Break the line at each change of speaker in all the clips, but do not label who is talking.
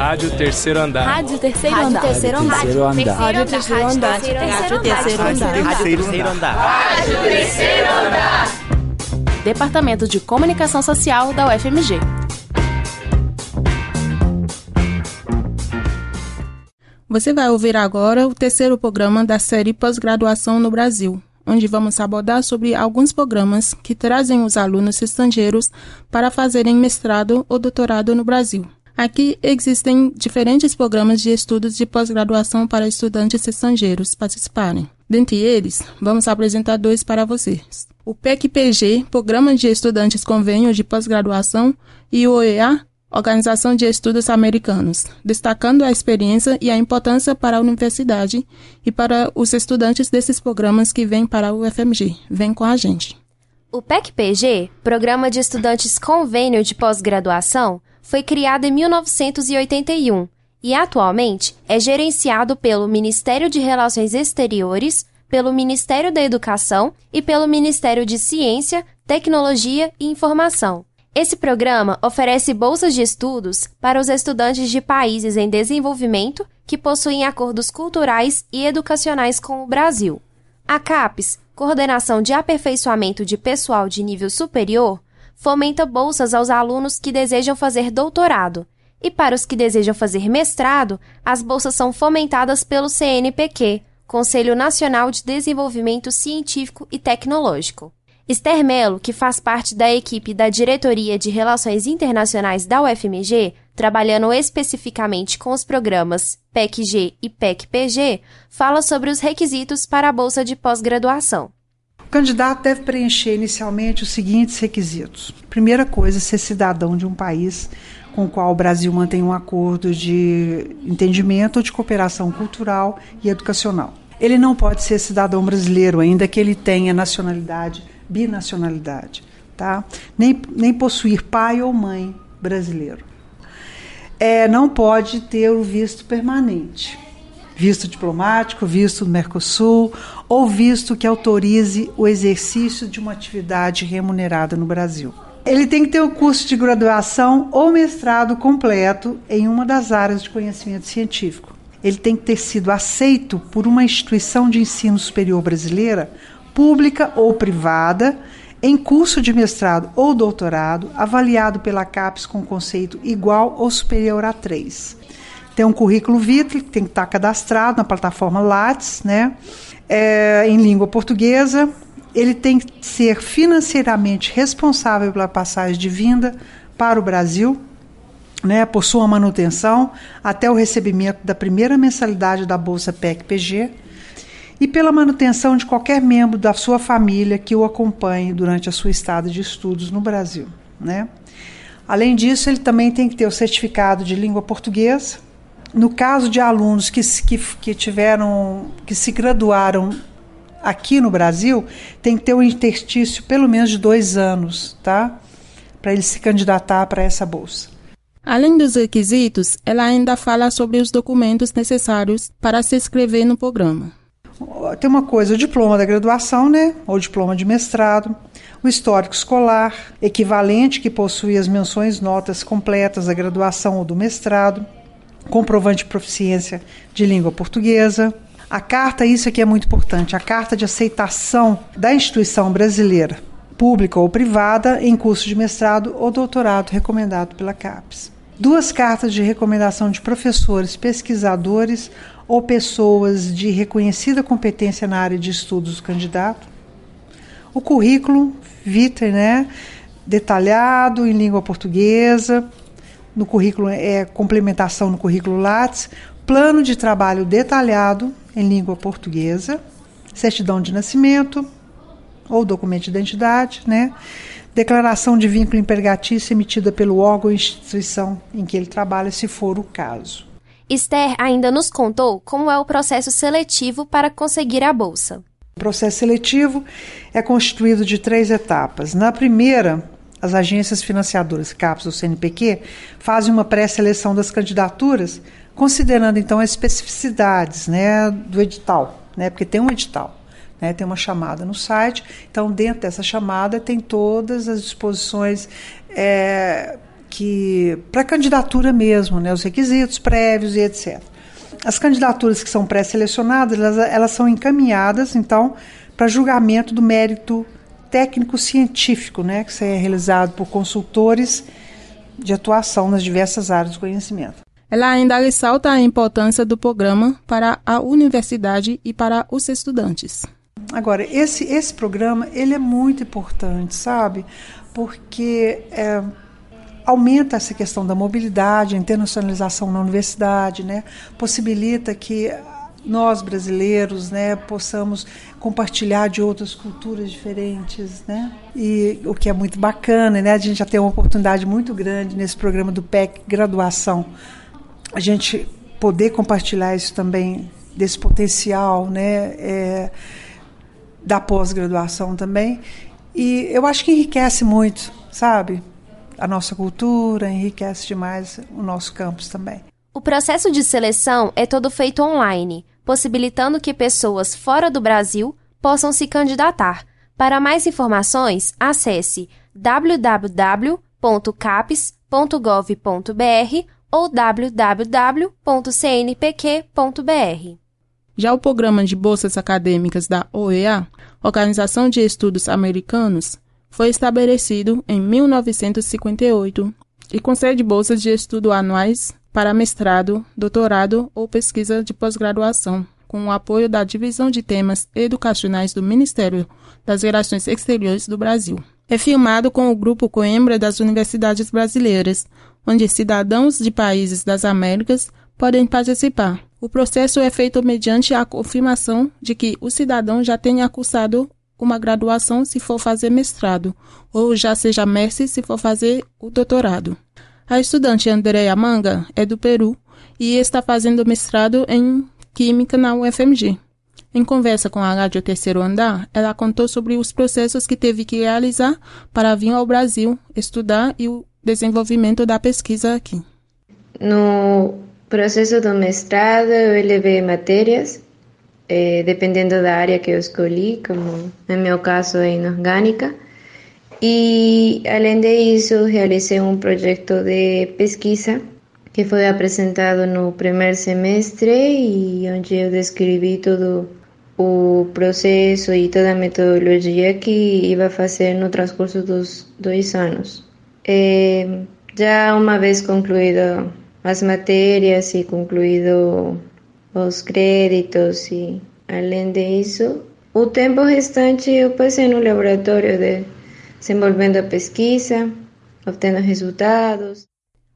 Rádio Terceiro Andar.
Rádio Terceiro
Rádio
Andar.
Terceiro Andar.
Terceiro andar.
Rádio Terceiro Andar. Rádio Terceiro Andar.
Terceiro andar.
Departamento de Comunicação Social da UFMG.
Você vai ouvir agora o terceiro programa da série Pós-Graduação no Brasil, onde vamos abordar sobre alguns programas que trazem os alunos estrangeiros para fazerem mestrado ou doutorado no Brasil. Aqui existem diferentes programas de estudos de pós-graduação para estudantes estrangeiros participarem. Dentre eles, vamos apresentar dois para vocês. O PEC-PG, Programa de Estudantes Convênio de Pós-Graduação, e o OEA, Organização de Estudos Americanos, destacando a experiência e a importância para a universidade e para os estudantes desses programas que vêm para o UFMG. Vem com a gente.
O PEC-PG, Programa de Estudantes Convênio de Pós-Graduação, foi criado em 1981 e atualmente é gerenciado pelo Ministério de Relações Exteriores, pelo Ministério da Educação e pelo Ministério de Ciência, Tecnologia e Informação. Esse programa oferece bolsas de estudos para os estudantes de países em desenvolvimento que possuem acordos culturais e educacionais com o Brasil. A CAPES, Coordenação de Aperfeiçoamento de Pessoal de Nível Superior, fomenta bolsas aos alunos que desejam fazer doutorado, e para os que desejam fazer mestrado, as bolsas são fomentadas pelo CNPq, Conselho Nacional de Desenvolvimento Científico e Tecnológico. Esther Mello, que faz parte da equipe da Diretoria de Relações Internacionais da UFMG, trabalhando especificamente com os programas PEC-G e PEC-PG, fala sobre os requisitos para a bolsa de pós-graduação.
O candidato deve preencher inicialmente os seguintes requisitos. Primeira coisa, ser cidadão de um país com o qual o Brasil mantém um acordo de entendimento ou de cooperação cultural e educacional. Ele não pode ser cidadão brasileiro, ainda que ele tenha nacionalidade binacionalidade, tá? Nem, nem possuir pai ou mãe brasileiro. É, não pode ter o visto permanente, visto diplomático, visto do Mercosul ou visto que autorize o exercício de uma atividade remunerada no Brasil. Ele tem que ter o curso de graduação ou mestrado completo em uma das áreas de conhecimento científico. Ele tem que ter sido aceito por uma instituição de ensino superior brasileira pública ou privada, em curso de mestrado ou doutorado, avaliado pela CAPES com conceito igual ou superior a 3. Tem um currículo vitae, que tem que estar cadastrado na plataforma Lattes, né? É, em língua portuguesa. Ele tem que ser financeiramente responsável pela passagem de vinda para o Brasil, né, por sua manutenção, até o recebimento da primeira mensalidade da Bolsa PEC-PG e pela manutenção de qualquer membro da sua família que o acompanhe durante a sua estada de estudos no Brasil. Né? Além disso, ele também tem que ter o certificado de língua portuguesa. No caso de alunos que, que, que tiveram, que se graduaram aqui no Brasil, tem que ter um interstício pelo menos de dois anos, tá? Para ele se candidatar para essa bolsa.
Além dos requisitos, ela ainda fala sobre os documentos necessários para se inscrever no programa
tem uma coisa, o diploma da graduação, né, ou diploma de mestrado, o histórico escolar, equivalente que possui as menções notas completas da graduação ou do mestrado, comprovante de proficiência de língua portuguesa, a carta, isso aqui é muito importante, a carta de aceitação da instituição brasileira, pública ou privada, em curso de mestrado ou doutorado recomendado pela CAPES. Duas cartas de recomendação de professores, pesquisadores ou pessoas de reconhecida competência na área de estudos do candidato. O currículo vitae, né, detalhado em língua portuguesa. No currículo é complementação no currículo Lattes, plano de trabalho detalhado em língua portuguesa, certidão de nascimento ou documento de identidade, né? Declaração de vínculo empregatício emitida pelo órgão ou instituição em que ele trabalha, se for o caso.
Esther ainda nos contou como é o processo seletivo para conseguir a bolsa.
O processo seletivo é constituído de três etapas. Na primeira, as agências financiadoras CAPES ou CNPq fazem uma pré-seleção das candidaturas, considerando então as especificidades né, do edital, né, porque tem um edital. Né, tem uma chamada no site, então dentro dessa chamada tem todas as disposições é, que para candidatura mesmo, né, os requisitos prévios e etc. As candidaturas que são pré-selecionadas, elas, elas são encaminhadas, então, para julgamento do mérito técnico-científico, né, que é realizado por consultores de atuação nas diversas áreas do conhecimento.
Ela ainda ressalta a importância do programa para a universidade e para os estudantes.
Agora, esse, esse programa ele é muito importante, sabe? Porque é, aumenta essa questão da mobilidade, a internacionalização na universidade, né? possibilita que nós brasileiros, né, possamos compartilhar de outras culturas diferentes, né? E o que é muito bacana, né? A gente já tem uma oportunidade muito grande nesse programa do PEC graduação, a gente poder compartilhar isso também desse potencial, né? É, da pós-graduação também. E eu acho que enriquece muito, sabe? A nossa cultura, enriquece demais o nosso campus também.
O processo de seleção é todo feito online, possibilitando que pessoas fora do Brasil possam se candidatar. Para mais informações, acesse www.caps.gov.br ou www.cnpq.br.
Já o Programa de Bolsas Acadêmicas da OEA, Organização de Estudos Americanos, foi estabelecido em 1958 e concede bolsas de estudo anuais para mestrado, doutorado ou pesquisa de pós-graduação, com o apoio da Divisão de Temas Educacionais do Ministério das Relações Exteriores do Brasil. É filmado com o Grupo Coimbra das Universidades Brasileiras, onde cidadãos de países das Américas podem participar. O processo é feito mediante a confirmação de que o cidadão já tenha cursado uma graduação se for fazer mestrado, ou já seja mestre se for fazer o doutorado. A estudante Andrea Manga é do Peru e está fazendo mestrado em Química na UFMG. Em conversa com a Rádio Terceiro Andar, ela contou sobre os processos que teve que realizar para vir ao Brasil estudar e o desenvolvimento da pesquisa aqui.
No processo do mestrado eu levei matérias, eh, dependendo da área que eu escolhi, como no meu caso é inorgânica. E além disso, realizei um projeto de pesquisa que foi apresentado no primeiro semestre e onde eu descrevi todo o processo e toda a metodologia que ia fazer no transcurso dos dois anos. É, já uma vez concluído as matérias e concluído os créditos e além disso, o tempo restante eu passei no laboratório de, desenvolvendo a pesquisa, obtendo resultados.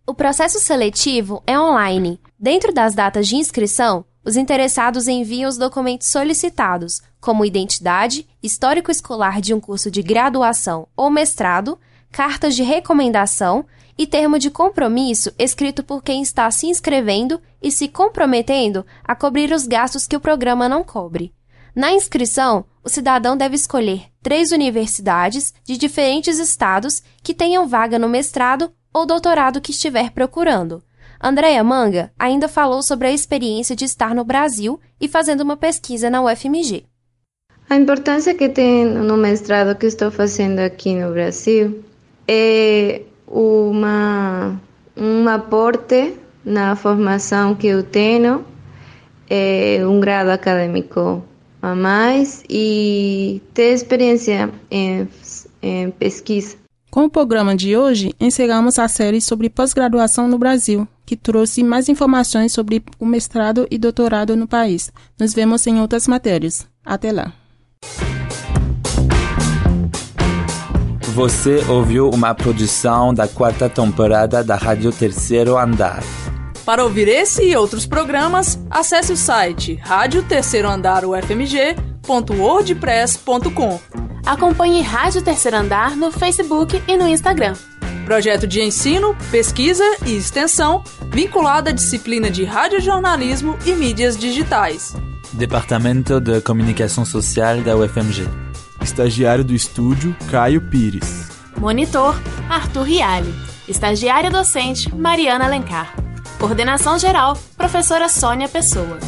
O processo seletivo é online. Dentro das datas de inscrição, os interessados enviam os documentos solicitados, como identidade, histórico escolar de um curso de graduação ou mestrado, cartas de recomendação e termo de compromisso escrito por quem está se inscrevendo e se comprometendo a cobrir os gastos que o programa não cobre. Na inscrição, o cidadão deve escolher três universidades de diferentes estados que tenham vaga no mestrado ou doutorado que estiver procurando. Andréa Manga ainda falou sobre a experiência de estar no Brasil e fazendo uma pesquisa na UFMG.
A importância que tem no mestrado que estou fazendo aqui no Brasil é uma, um aporte na formação que eu tenho, é um grado acadêmico a mais e ter experiência em, em pesquisa.
Com o programa de hoje, encerramos a série sobre pós-graduação no Brasil, que trouxe mais informações sobre o mestrado e doutorado no país. Nos vemos em outras matérias. Até lá!
Você ouviu uma produção da quarta temporada da Rádio Terceiro Andar.
Para ouvir esse e outros programas, acesse o site rádio terceiro andar ufmg.wordpress.com.
Acompanhe Rádio Terceiro Andar no Facebook e no Instagram.
Projeto de ensino, pesquisa e extensão vinculado à disciplina de radiojornalismo e mídias digitais.
Departamento de Comunicação Social da UFMG.
Estagiário do estúdio, Caio Pires.
Monitor, Arthur Riale. Estagiária docente, Mariana Alencar. Coordenação geral, professora Sônia Pessoa.